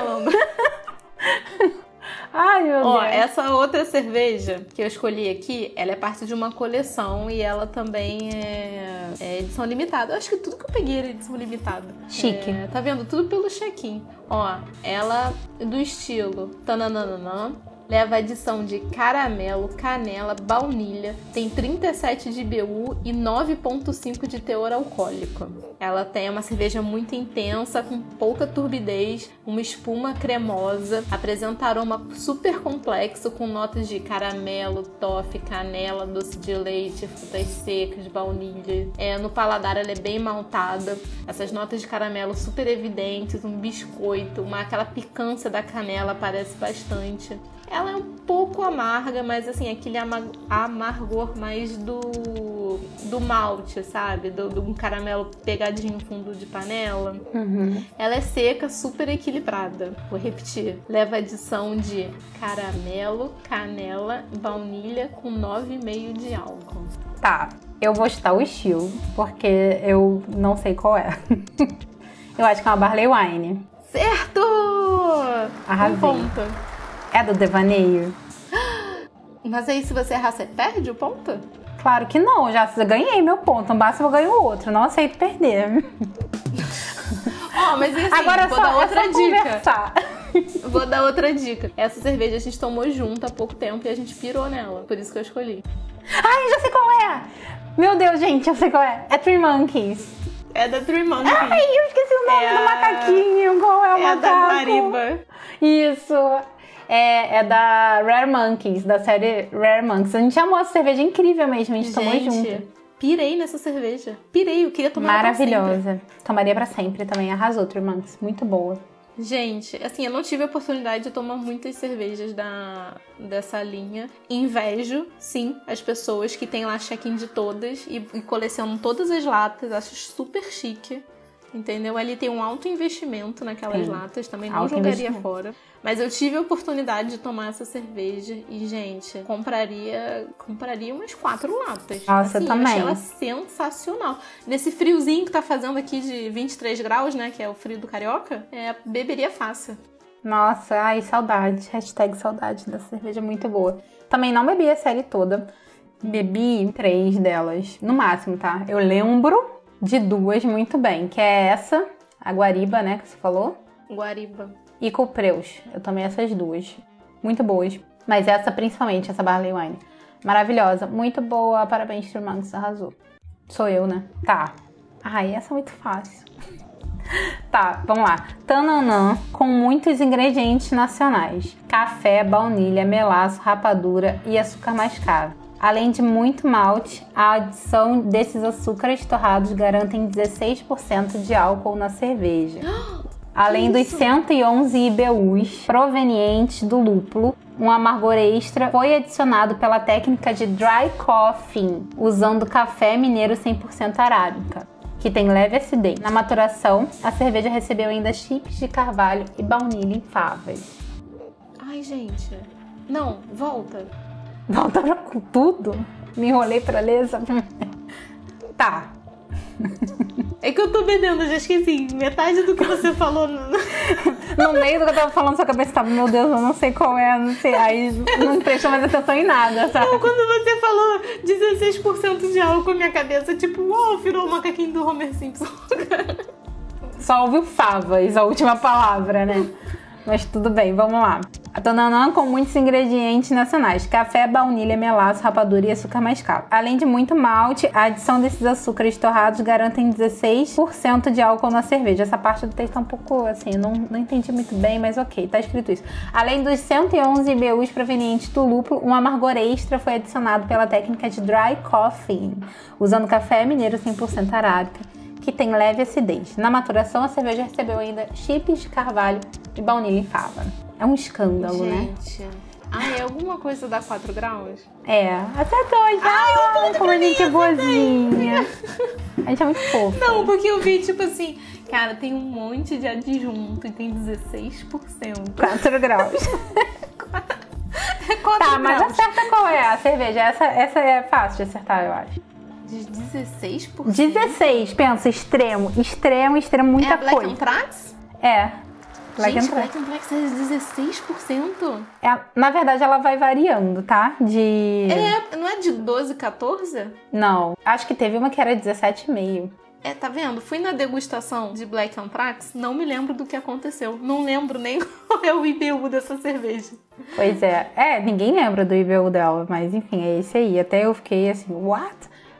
Ai, meu Ó, Deus. essa outra cerveja que eu escolhi aqui, ela é parte de uma coleção e ela também é, é edição limitada. Eu acho que tudo que eu peguei era edição limitada. Chique. É, tá vendo? Tudo pelo check-in. Ó, ela do estilo tananana. Leva adição de caramelo, canela, baunilha, tem 37 de IBU e 9,5 de teor alcoólico. Ela tem uma cerveja muito intensa, com pouca turbidez, uma espuma cremosa, apresenta aroma super complexo com notas de caramelo, toffee, canela, doce de leite, frutas secas, baunilha. É, no paladar ela é bem maltada, essas notas de caramelo super evidentes, um biscoito, uma aquela picância da canela aparece bastante. Ela é um pouco amarga, mas assim, aquele ama- amargor mais do, do malte, sabe? Do, do um caramelo pegadinho no fundo de panela. Uhum. Ela é seca, super equilibrada. Vou repetir. Leva adição de caramelo, canela, baunilha com 9,5 de álcool. Tá, eu vou chutar o estilo, porque eu não sei qual é. eu acho que é uma Barley Wine. Certo! Arrasei. Um ponto. É do Devaneio? Mas aí, se você errar, você perde o ponto? Claro que não, já ganhei meu ponto. Não basta eu ganhar o outro. Não aceito perder. Ó, mas e assim, Agora é vou só, dar outra é dica. conversar. Vou dar outra dica. Essa cerveja a gente tomou junto há pouco tempo e a gente pirou nela. Por isso que eu escolhi. Ai, já sei qual é! Meu Deus, gente, eu sei qual é. É Three Monkeys. É da Three Monkeys. Ai, eu esqueci o nome É do macaquinho. Qual é o é a da macaco? Guariba. Isso. É, é da Rare Monkeys, da série Rare Monkeys. A gente amou essa cerveja incrível mesmo, a gente, tomou junto. Gente, pirei nessa cerveja. Pirei, eu queria tomar ela pra sempre. Maravilhosa. Tomaria pra sempre também. Arrasou, Monkeys. Muito boa. Gente, assim, eu não tive a oportunidade de tomar muitas cervejas da, dessa linha. Invejo, sim, as pessoas que têm lá check-in de todas e, e colecionam todas as latas. Acho super chique. Entendeu? Ali tem um alto investimento naquelas Sim. latas, também não Alto jogaria fora. Mas eu tive a oportunidade de tomar essa cerveja e, gente, compraria compraria umas quatro latas. Nossa, assim, eu também. achei ela sensacional. Nesse friozinho que tá fazendo aqui de 23 graus, né? Que é o frio do carioca, é, beberia fácil. Nossa, ai, saudade. Hashtag saudade dessa cerveja muito boa. Também não bebi a série toda. Bebi três delas, no máximo, tá? Eu lembro de duas muito bem, que é essa, a Guariba, né, que você falou, Guariba. e Cupreus. Eu tomei essas duas. Muito boas. Mas essa principalmente, essa Barley Wine. Maravilhosa, muito boa. Parabéns, Turmanx, arrasou. Sou eu, né? Tá. Ai, essa é muito fácil. Tá, vamos lá. Tananã com muitos ingredientes nacionais: café, baunilha, melaço, rapadura e açúcar mascavo. Além de muito malte, a adição desses açúcares torrados garantem 16% de álcool na cerveja. Além dos 111 IBUs provenientes do lúpulo, um amargor extra foi adicionado pela técnica de dry coffee, usando café mineiro 100% arábica, que tem leve acidez. Na maturação, a cerveja recebeu ainda chips de carvalho e baunilha em favas. Ai, gente. Não, volta. Volta pra com tudo? Me enrolei pra ler essa... Tá, É que eu tô bebendo, já esqueci. Metade do que você falou. no- meio do que eu tava falando, sua cabeça tava, meu Deus, eu não sei qual é, não sei. Aí não prestou mais atenção em nada, sabe? Não, quando você falou 16% de álcool, minha cabeça, tipo, uau, virou o macaquinho do Homer Simpson. Só ouviu favas, a última palavra, né? Mas tudo bem, vamos lá. A Tonanã com muitos ingredientes nacionais: café, baunilha, melaço, rapadura e açúcar mascavo. Além de muito malte, a adição desses açúcares torrados garantem 16% de álcool na cerveja. Essa parte do texto tá um pouco assim, não, não entendi muito bem, mas ok, tá escrito isso. Além dos 111 IBUs provenientes do lúpulo, um amargor extra foi adicionado pela técnica de dry coffee, usando café mineiro 100% arábica que tem leve acidez. Na maturação, a cerveja recebeu ainda chips de carvalho e baunilha em fava. É um escândalo, né? Gente. Ah, é alguma coisa dá 4 graus? É, até dois. Ai, como a gente é boazinha. A gente é muito fofa. Não, porque eu vi, tipo assim, cara, tem um monte de adjunto e tem 16%. 4 graus. É 4 Tá, mas graus. acerta qual é a cerveja. Essa, essa é fácil de acertar, eu acho. De 16%? 16, pensa, extremo, extremo, extremo, muita é Black coisa. Anthrax? É. Black Gente, Anthrax. Black Anthrax é 16%? É, na verdade, ela vai variando, tá? De. É, não é de 12, 14? Não. Acho que teve uma que era 17,5. É, tá vendo? Fui na degustação de Black Anthrax, não me lembro do que aconteceu. Não lembro nem qual é o IBU dessa cerveja. Pois é. É, ninguém lembra do IBU dela, mas enfim, é esse aí. Até eu fiquei assim, what?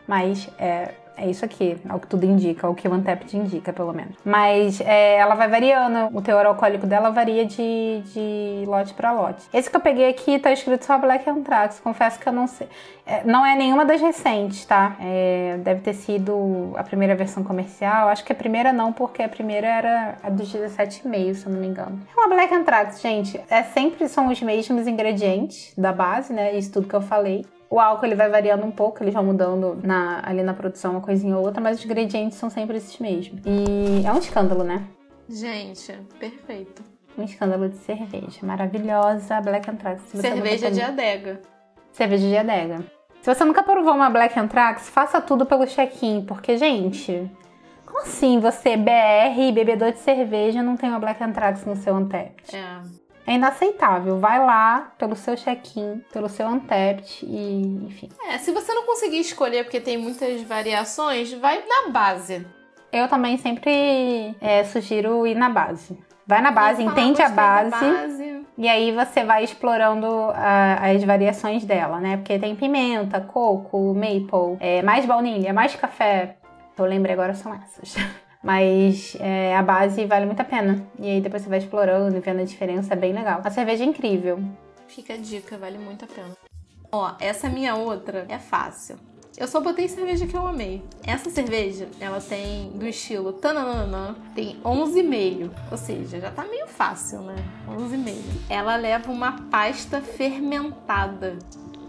Mas é, é isso aqui, ao que tudo indica, ao que o Untapped indica, pelo menos. Mas é, ela vai variando, o teor alcoólico dela varia de, de lote para lote. Esse que eu peguei aqui tá escrito só Black Anthrax, confesso que eu não sei. É, não é nenhuma das recentes, tá? É, deve ter sido a primeira versão comercial. Acho que a primeira não, porque a primeira era a dos 17,5, se eu não me engano. É uma Black Anthrax, gente. É sempre são os mesmos ingredientes da base, né? Isso tudo que eu falei. O álcool ele vai variando um pouco, eles vão mudando na, ali na produção uma coisinha ou outra, mas os ingredientes são sempre esses mesmos. E é um escândalo, né? Gente, perfeito. Um escândalo de cerveja. Maravilhosa Black Anthrax. Cerveja de adega. Cerveja de adega. Se você nunca provou uma Black Anthrax, faça tudo pelo check-in, porque, gente, como assim você, BR, bebedor de cerveja, não tem uma Black Anthrax no seu Untapped? É. É inaceitável. Vai lá pelo seu check-in, pelo seu Untapped e, enfim. É, se você não conseguir escolher porque tem muitas variações, vai na base. Eu também sempre é, sugiro ir na base. Vai na base, Fala, entende a base, base. e aí você vai explorando a- as variações dela, né? Porque tem pimenta, coco, maple, é, mais baunilha, mais café. Eu lembrei agora são essas. Mas é, a base vale muito a pena. E aí depois você vai explorando e vendo a diferença, é bem legal. A cerveja é incrível. Fica a dica, vale muito a pena. Ó, essa minha outra é fácil. Eu só botei cerveja que eu amei. Essa cerveja, ela tem do estilo tananana, tem 11,5. Ou seja, já tá meio fácil, né? 11,5. Ela leva uma pasta fermentada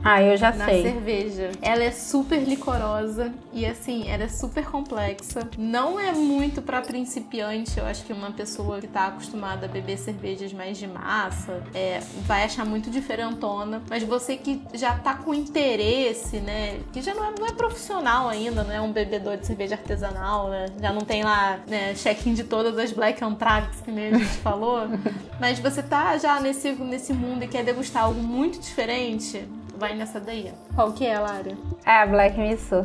Ah, eu já na sei. cerveja. Ela é super licorosa e assim, ela é super complexa. Não é muito pra principiante. Eu acho que uma pessoa que tá acostumada a beber cervejas mais de massa é, vai achar muito diferentona. Mas você que já tá com interesse, né? Que já não é, não é profissional ainda, não é um bebedor de cerveja artesanal, né? Já não tem lá né, check-in de todas as Black Anthrax, que nem a gente falou. Mas você tá já nesse, nesse mundo e quer degustar algo muito diferente, vai nessa daí. Qual que é, Lara? É Black Miso.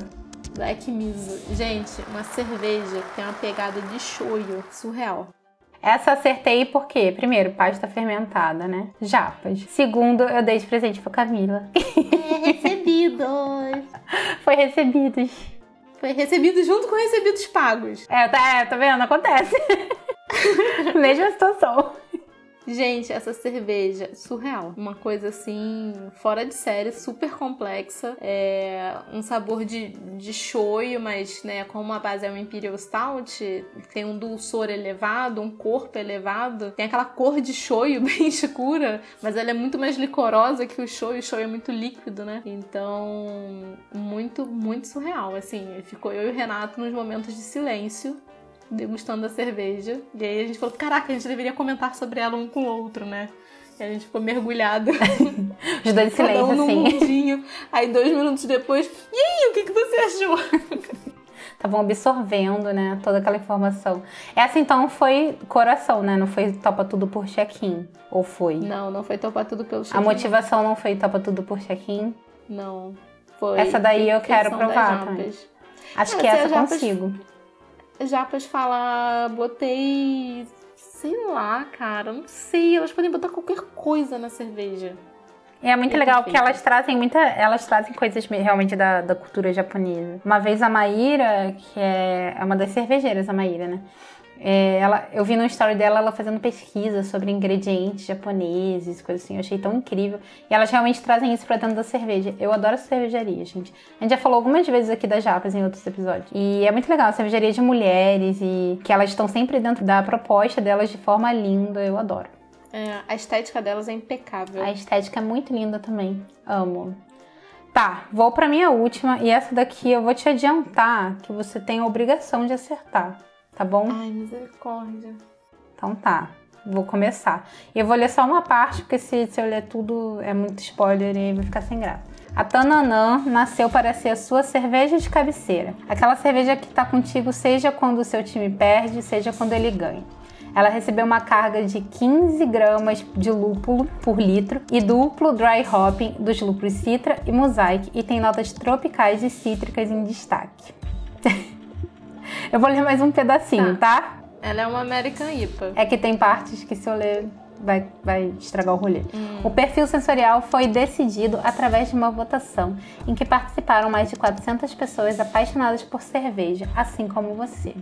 Black Miso. Gente, uma cerveja que tem uma pegada de shoyu surreal. Essa acertei porque, primeiro, pasta fermentada, né? Japas. Segundo, eu dei de presente pra Camila. É, recebidos. Foi recebidos. Foi recebido junto com recebidos pagos. É, tá, é, tá vendo? Acontece. Mesma situação. Gente, essa cerveja surreal. Uma coisa assim, fora de série, super complexa. É um sabor de, de shoyu, mas, né, como a base é uma Imperial Stout, tem um dulçor elevado, um corpo elevado. Tem aquela cor de shoyu bem escura, mas ela é muito mais licorosa que o shoyu. O shoyu é muito líquido, né? Então, muito, muito surreal. Assim, ficou eu e o Renato nos momentos de silêncio degustando a cerveja. E aí a gente falou, caraca, a gente deveria comentar sobre ela um com o outro, né? E a gente ficou mergulhada, Os dois cada silêncio, um assim. mundinho. Aí dois minutos depois, e aí, o que, que você achou? Estavam absorvendo, né? Toda aquela informação. Essa então foi coração, né? Não foi topa tudo por check-in. Ou foi? Não, não foi topar tudo pelo A check-in. motivação não foi topa tudo por check-in. Não. Foi Essa daí eu quero provar também. Acho Ah, que essa a Japas- consigo. Japas falar, botei. Sei lá, cara, não sei. Elas podem botar qualquer coisa na cerveja. É muito É legal porque perfeito. elas trazem muita, elas trazem coisas me- realmente da, da cultura japonesa. Uma vez a Maíra, que é, é uma das cervejeiras, a Maíra, né? É, ela, eu vi no story dela ela fazendo pesquisa sobre ingredientes japoneses, coisas assim. Eu achei tão incrível. E elas realmente trazem isso pra dentro da cerveja. Eu adoro cervejaria, gente. A gente já falou algumas vezes aqui das japas em outros episódios. E é muito legal, cervejaria de mulheres e que elas estão sempre dentro da proposta delas de forma linda. Eu adoro. É, a estética delas é impecável. A estética é muito linda também. Amo. Tá, vou pra minha última e essa daqui eu vou te adiantar que você tem a obrigação de acertar, tá bom? Ai, misericórdia. Então tá, vou começar. E eu vou ler só uma parte, porque se, se eu ler tudo é muito spoiler e vai ficar sem graça. A Tananã nasceu para ser a sua cerveja de cabeceira. Aquela cerveja que está contigo seja quando o seu time perde, seja quando ele ganha. Ela recebeu uma carga de 15 gramas de lúpulo por litro e duplo dry hopping dos lúpulos Citra e Mosaic e tem notas tropicais e cítricas em destaque. eu vou ler mais um pedacinho, tá. tá? Ela é uma American IPA. É que tem partes que se eu ler vai, vai estragar o rolê. Hum. O perfil sensorial foi decidido através de uma votação em que participaram mais de 400 pessoas apaixonadas por cerveja, assim como você.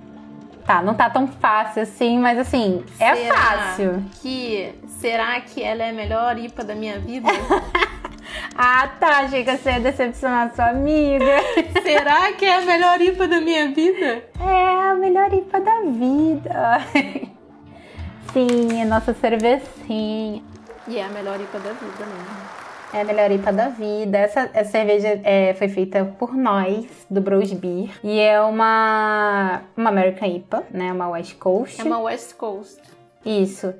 Tá, não tá tão fácil assim, mas assim, é será fácil. Que será que ela é a melhor IPA da minha vida? ah, tá, achei que você ia decepcionar sua amiga. será que é a melhor IPA da minha vida? É a melhor IPA da vida. Sim, é nossa cervecinha. E é a melhor IPA da vida mesmo. É a melhor IPA da vida. Essa, essa cerveja é, foi feita por nós, do Bros Beer. E é uma, uma American IPA, né? Uma West Coast. É uma West Coast. Isso.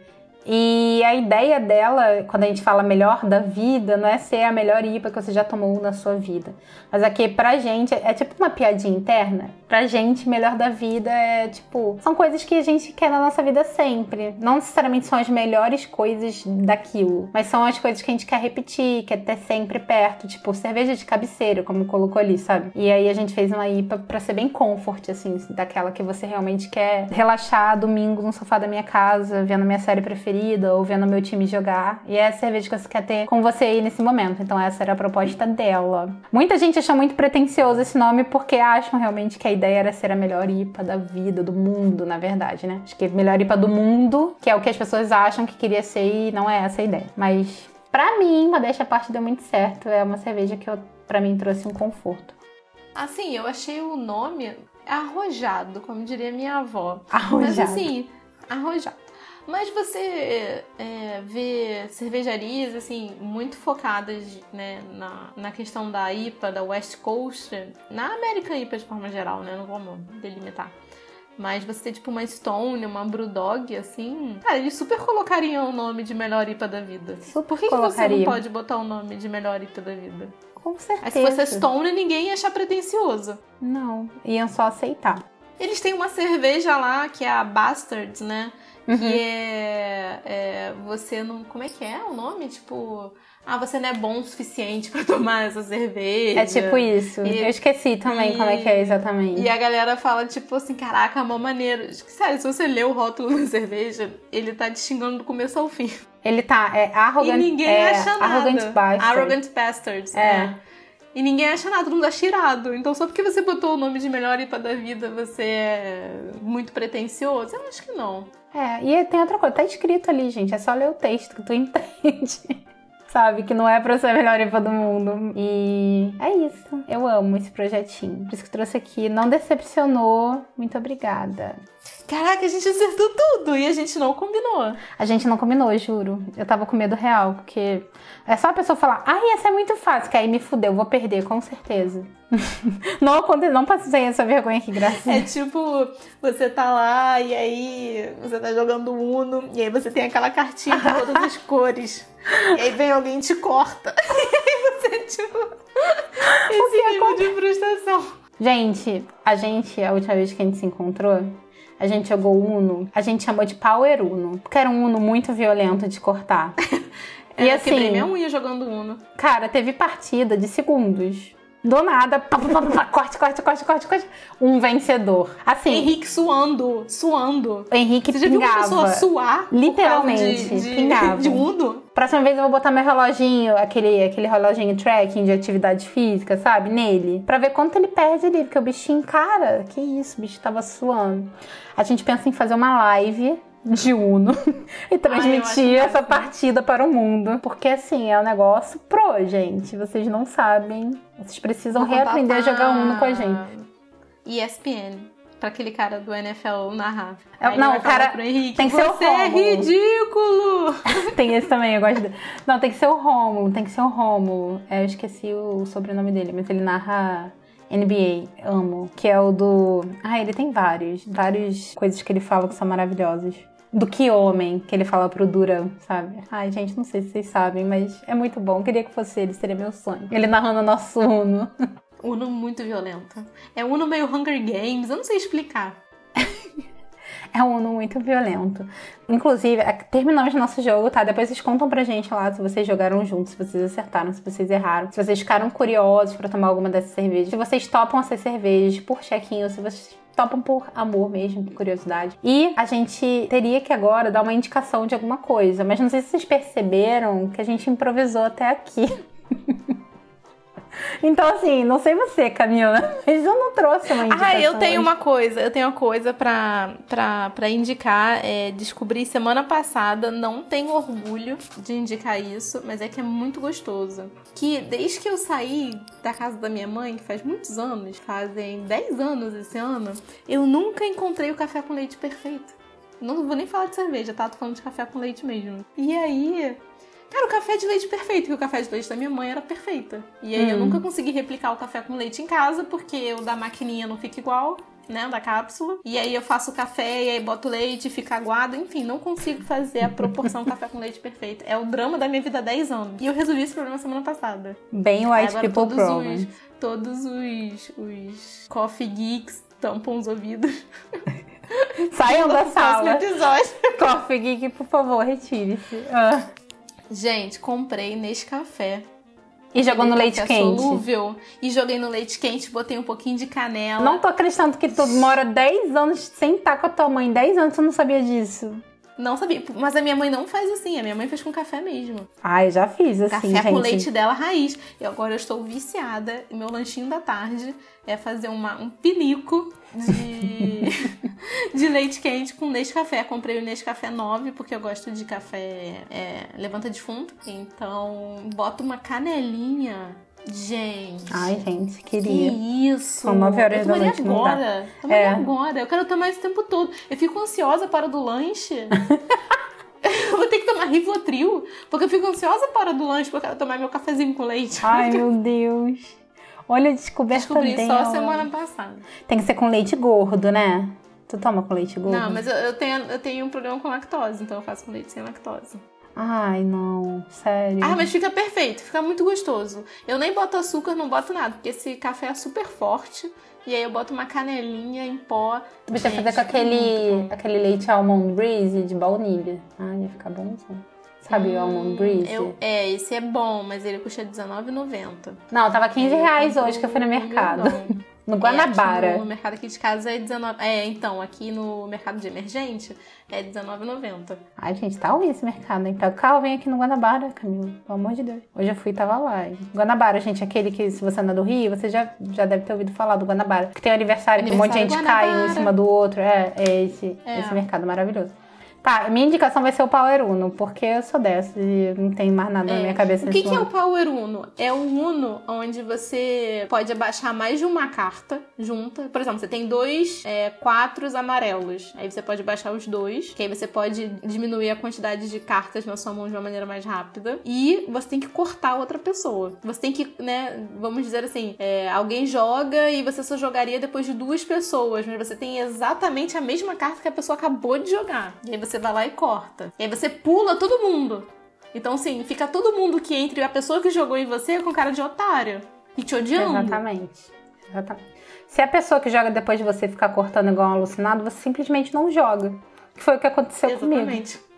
E a ideia dela, quando a gente fala melhor da vida, não é ser a melhor IPA que você já tomou na sua vida. Mas aqui pra gente é tipo uma piadinha interna. Pra gente, melhor da vida é tipo. São coisas que a gente quer na nossa vida sempre. Não necessariamente são as melhores coisas daquilo, mas são as coisas que a gente quer repetir, quer ter sempre perto. Tipo, cerveja de cabeceira, como colocou ali, sabe? E aí a gente fez uma IPA pra ser bem comfort, assim, daquela que você realmente quer relaxar domingo no sofá da minha casa, vendo minha série preferida preferida ou vendo meu time jogar. E é a cerveja que você quer ter com você aí nesse momento. Então essa era a proposta dela. Muita gente achou muito pretencioso esse nome porque acham realmente que a ideia era ser a melhor IPA da vida, do mundo, na verdade, né? Acho que a melhor IPA do mundo, que é o que as pessoas acham que queria ser e não é essa a ideia. Mas para mim, modéstia a parte deu muito certo. É uma cerveja que para mim trouxe um conforto. Assim, eu achei o nome arrojado, como diria minha avó. Arrojado. Mas assim, arrojado. Mas você é, vê cervejarias assim muito focadas né, na, na questão da IPA, da West Coast, na American IPA de forma geral, né? Não vamos delimitar. Mas você ter tipo uma Stone, uma Brewdog, assim. Cara, eles super colocariam o nome de melhor IPA da vida. Super Por que, que você não pode botar o nome de melhor IPA da vida? Com certeza. Aí se fosse Stone, ninguém ia achar pretencioso. Não, iam só aceitar. Eles têm uma cerveja lá que é a Bastards, né? Uhum. Que é, é, Você não. Como é que é o nome? Tipo. Ah, você não é bom o suficiente para tomar essa cerveja. É tipo isso. E, eu esqueci também e, como é que é exatamente. E a galera fala, tipo assim, caraca, é uma maneira. Sério, se você lê o rótulo da cerveja, ele tá te xingando do começo ao fim. Ele tá, é arrogant. E ninguém é, acha nada. Arrogant bastards. Arrogant bastards. É. é. E ninguém acha nada, todo mundo acha irado. Então só porque você botou o nome de melhor IPA da vida, você é muito pretencioso? Eu acho que não. É, e tem outra coisa, tá escrito ali, gente. É só ler o texto que tu entende. Sabe? Que não é pra ser a melhor IPA do mundo. E é isso. Eu amo esse projetinho. Por isso que trouxe aqui. Não decepcionou. Muito obrigada. Caraca, a gente acertou tudo e a gente não combinou. A gente não combinou, juro. Eu tava com medo real, porque é só a pessoa falar, ai, essa é muito fácil, que aí me fudeu, vou perder, com certeza. não, não passei essa vergonha aqui, graças É tipo, você tá lá e aí você tá jogando Uno e aí você tem aquela cartinha de todas as cores. E aí vem alguém e te corta. E aí você, tipo, esse nível de frustração. Gente, a gente, a última vez que a gente se encontrou, a gente jogou Uno, a gente chamou de Power Uno, porque era um Uno muito violento de cortar. e assim, quebrei minha unha jogando Uno. Cara, teve partida de segundos. Do nada, pá, pá, pá, corte, corte, corte, corte, corte. Um vencedor. Assim. Henrique suando, suando. Henrique Você já pingava. viu uma pessoa suar? Literalmente, de, de, pingava. De Uno? Próxima vez eu vou botar meu reloginho, aquele, aquele reloginho tracking de atividade física, sabe? Nele. Pra ver quanto ele perde ali. Porque o bichinho, cara, que isso, o bicho tava suando. A gente pensa em fazer uma live de Uno e transmitir Ai, essa partida para o mundo. Porque assim, é um negócio pro, gente. Vocês não sabem. Vocês precisam reaprender a jogar Uno com a gente. ESPN. Pra aquele cara do NFL narrar. É, não, o cara Henrique, tem que ser o Você é ridículo! tem esse também, eu gosto dele. Não, tem que ser o Rômulo, tem que ser o Rômulo. É, eu esqueci o sobrenome dele, mas ele narra NBA, amo. Que é o do. Ah, ele tem vários. Várias coisas que ele fala que são maravilhosas. Do que homem, que ele fala pro Duran, sabe? Ai, gente, não sei se vocês sabem, mas é muito bom. Queria que fosse ele, seria meu sonho. Ele narrando o nosso Uno. Uno muito violento. É Uno meio Hunger Games, eu não sei explicar. é um Uno muito violento. Inclusive, é, terminamos nosso jogo, tá? Depois vocês contam pra gente lá se vocês jogaram juntos, se vocês acertaram, se vocês erraram, se vocês ficaram curiosos para tomar alguma dessas cervejas, se vocês topam essas cervejas por chequinho, se vocês topam por amor mesmo, por curiosidade. E a gente teria que agora dar uma indicação de alguma coisa, mas não sei se vocês perceberam que a gente improvisou até aqui. Então, assim, não sei você, Camila, mas eu não trouxe uma indicação. Ah, eu tenho hoje. uma coisa, eu tenho uma coisa pra, pra, pra indicar. É, descobri semana passada, não tenho orgulho de indicar isso, mas é que é muito gostoso. Que desde que eu saí da casa da minha mãe, que faz muitos anos, fazem 10 anos esse ano, eu nunca encontrei o café com leite perfeito. Não vou nem falar de cerveja, tá? Tô falando de café com leite mesmo. E aí, Cara, o café de leite perfeito, que o café de leite da minha mãe era perfeita. E aí hum. eu nunca consegui replicar o café com leite em casa, porque o da maquininha não fica igual, né, da cápsula. E aí eu faço o café e aí boto leite, fica aguado, enfim, não consigo fazer a proporção café com leite perfeita. É o drama da minha vida há 10 anos. E eu resolvi esse problema semana passada. Bem white people todos problem. Os, todos os, os coffee geeks tampam os ouvidos. Saiam da sala. Episódio. Coffee geek, por favor, retire-se. Ah. Gente, comprei nesse café. E jogou no leite quente. solúvel. E joguei no leite quente, botei um pouquinho de canela. Não tô acreditando que tu mora 10 anos sem estar com a tua mãe. 10 anos tu não sabia disso. Não sabia. Mas a minha mãe não faz assim. A minha mãe fez com café mesmo. Eu já fiz assim, Café gente. com leite dela raiz. E agora eu estou viciada. E meu lanchinho da tarde é fazer uma, um pinico de, de leite quente com Nescafé. Comprei o Nescafé 9 porque eu gosto de café é, levanta defunto. Então, boto uma canelinha. Gente. Ai, gente, queria. Que isso. São 9 horas da noite, não dá. agora. É. agora. Eu quero tomar esse tempo todo. Eu fico ansiosa para do lanche. eu vou ter que tomar Rivotril, porque eu fico ansiosa para hora do lanche, porque eu quero tomar meu cafezinho com leite. Ai, meu Deus. Olha a descoberta Descobri dela. só semana passada. Tem que ser com leite gordo, né? Tu toma com leite gordo? Não, mas eu, eu tenho, eu tenho um problema com lactose, então eu faço com leite sem lactose. Ai, não. Sério. Ah, mas fica perfeito, fica muito gostoso. Eu nem boto açúcar, não boto nada, porque esse café é super forte. E aí eu boto uma canelinha em pó. Tu podia fazer com aquele, aquele leite almond breeze de baunilha. Ai, ia ficar bonzinho. Sabe o almond breeze? Hum, Eu, é, esse é bom, mas ele custa R$19,90. Não, tava 15 reais hoje que eu fui no compro mercado. No É, Guanabara. aqui no, mercado aqui de casa é 19. É, então, aqui no mercado de emergente é R$19,90. Ai, gente, tá ruim esse mercado, hein? Pega o carro, vem aqui no Guanabara, Camila. Pelo amor de Deus. Hoje eu fui e tava lá. Guanabara, gente, aquele que, se você anda do Rio, você já, já deve ter ouvido falar do Guanabara. Que tem um aniversário, que um monte de gente Aniversário cai um em Guanabara. cima do outro. É, é esse, É. esse mercado maravilhoso. Tá, minha indicação vai ser o Power Uno, porque eu sou dessa e não tem mais nada na minha cabeça O que, que é o. Power Uno? É um Uno onde você pode abaixar mais de uma carta junta. Por exemplo, você tem dois é, quatros amarelos. Aí você pode baixar os dois, que aí você pode diminuir a quantidade de cartas na sua mão de uma maneira mais rápida. E você tem que cortar outra pessoa. Você tem que, né, vamos dizer assim, é, alguém joga e você só jogaria depois de duas pessoas, mas você tem exatamente a mesma carta que a pessoa acabou de jogar. E aí você vai lá e corta. E aí você pula todo mundo. Então, assim, fica todo mundo que entre a pessoa que jogou em você com cara de otário. E te odiando. Exatamente. Exatamente. Se a pessoa que joga depois de você ficar cortando igual um alucinado, você simplesmente não joga. Que foi o que aconteceu comigo. Exatamente.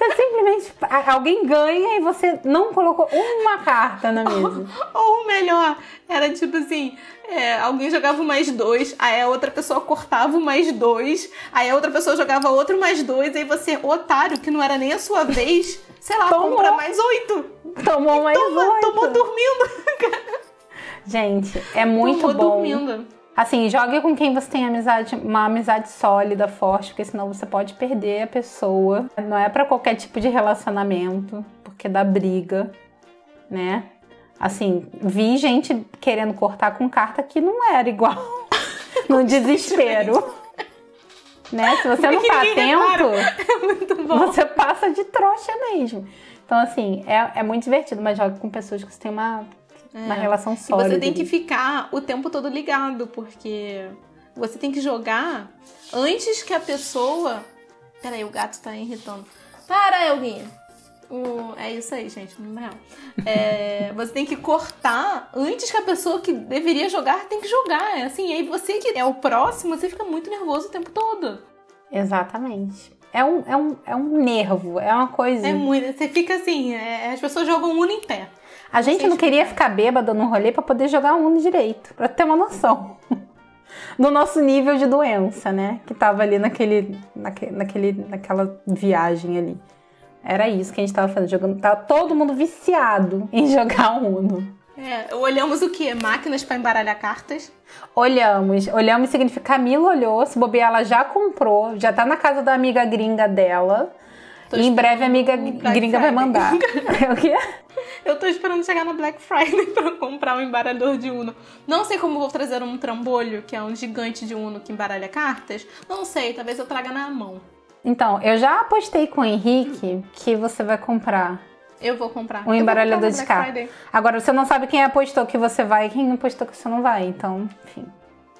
Você simplesmente. Alguém ganha e você não colocou uma carta na mesa. Ou o melhor, era tipo assim: é, alguém jogava o mais dois, aí a outra pessoa cortava o mais dois, aí a outra pessoa jogava outro mais dois, aí você, otário, que não era nem a sua vez, sei lá, Tomou. compra mais oito. Tomou mais Toma, oito. tomou dormindo. Gente, é muito tomou bom. dormindo. Assim, jogue com quem você tem amizade, uma amizade sólida, forte, porque senão você pode perder a pessoa. Não é pra qualquer tipo de relacionamento, porque dá briga, né? Assim, vi gente querendo cortar com carta que não era igual. no desespero. né? Se você não tá atento, É você passa de trouxa mesmo. Então, assim, é, é muito divertido, mas joga com pessoas que você tem uma, uma relação E sólida. você tem que ficar o tempo todo ligado, porque Você tem que jogar antes que a pessoa. Peraí, o gato tá irritando. Para, Elguinha! O... É isso aí, gente, não é. É, você tem que cortar antes que a pessoa que deveria jogar tem que jogar. É assim, e aí você que é o próximo, você fica muito nervoso o tempo todo. Exatamente. É um, é um, é um nervo, é uma coisa. É muito. Você fica assim, é, as pessoas jogam Uno em pé. A gente não queria ficar bêbado no rolê pra poder jogar Uno direito, pra ter uma noção. Do nosso nível de doença, né? Que tava ali naquele, naquele, naquele, naquela viagem ali. Era isso que a gente tava fazendo, jogando. Tava todo mundo viciado em jogar Uno. É, olhamos o quê? Máquinas para embaralhar cartas. Olhamos. Olhamos significa Camila olhou, se bobear, ela já comprou, já tá na casa da amiga gringa dela. Tô e em breve a amiga Black gringa vai Friday. mandar. o quê? Eu tô esperando chegar na Black Friday pra comprar um embaralhador de Uno. Não sei como vou trazer um trambolho, que é um gigante de Uno que embaralha cartas. Não sei, talvez eu traga na mão. Então, eu já apostei com o Henrique que você vai comprar Eu vou comprar. um embaralhador comprar de cartas. Agora, você não sabe quem apostou que você vai e quem apostou que você não vai. Então, enfim.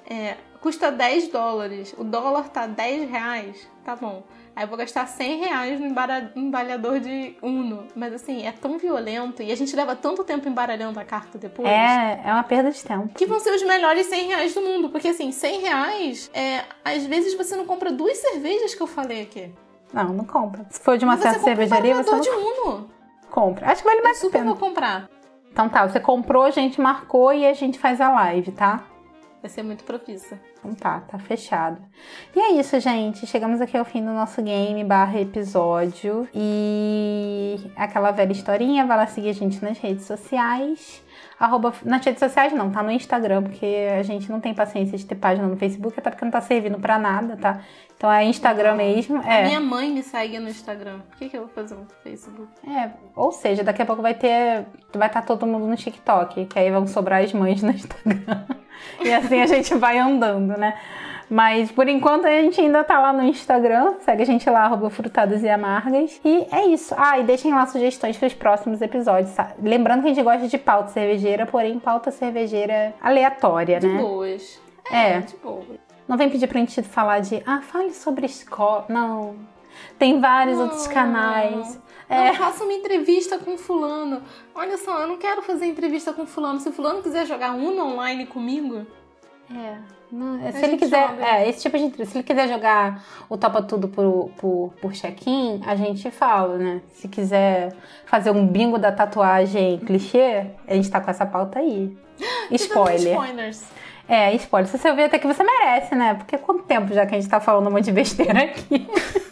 É, custa 10 dólares. O dólar tá 10 reais. Tá bom. Aí eu vou gastar 100 reais no embara- embaralhador de Uno. Mas assim, é tão violento. E a gente leva tanto tempo embaralhando a carta depois. É, é uma perda de tempo. Que vão ser os melhores 100 reais do mundo. Porque assim, 100 reais, é, às vezes você não compra duas cervejas que eu falei aqui. Não, não compra. Se for de uma certa compra um cervejaria, você não de Uno. compra. Acho que vale Eu mais a super pena. vou comprar. Então tá, você comprou, a gente marcou e a gente faz a live, tá? Vai ser muito propícia. Então tá, tá fechado. E é isso, gente. Chegamos aqui ao fim do nosso game barra episódio. E aquela velha historinha, vai lá seguir a gente nas redes sociais. Arroba, nas redes sociais não, tá no Instagram, porque a gente não tem paciência de ter página no Facebook, até porque não tá servindo pra nada, tá? Então é Instagram mesmo. A É. minha mãe me segue no Instagram. Por que, que eu vou fazer um Facebook? É, ou seja, daqui a pouco vai ter. Vai estar todo mundo no TikTok, que aí vão sobrar as mães no Instagram. e assim a gente vai andando, né? Mas por enquanto a gente ainda tá lá no Instagram. Segue a gente lá, arroba frutadas e amargas. E é isso. Ah, e deixem lá sugestões para os próximos episódios. tá? Lembrando que a gente gosta de pauta cervejeira, porém pauta cervejeira aleatória, De né? boas. É. de boas. Não vem pedir pra gente falar de. Ah, fale sobre escola. Não. Tem vários outros canais. É. Não, faça uma entrevista com fulano. Olha só, eu não quero fazer entrevista com fulano. Se fulano quiser jogar Uno online comigo, É, não- se A ele quiser, joga. é, esse tipo de entrevista, se ele quiser jogar o Topa Tudo por, por, por check-in, a gente fala, né? Se quiser fazer um bingo da tatuagem clichê, a gente tá com essa pauta aí. Spoiler. Spoilers. É, spoiler. Se você ouvir até que você merece, né? Porque quanto tempo já que a gente tá falando um monte de besteira aqui?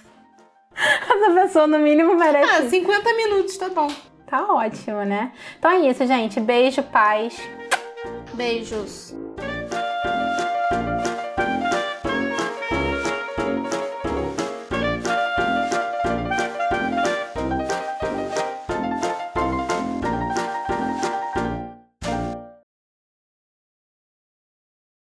Essa pessoa, no mínimo, merece. Ah, 50 minutos, tá bom. Tá ótimo, né? Então é isso, gente. Beijo, paz. Beijos.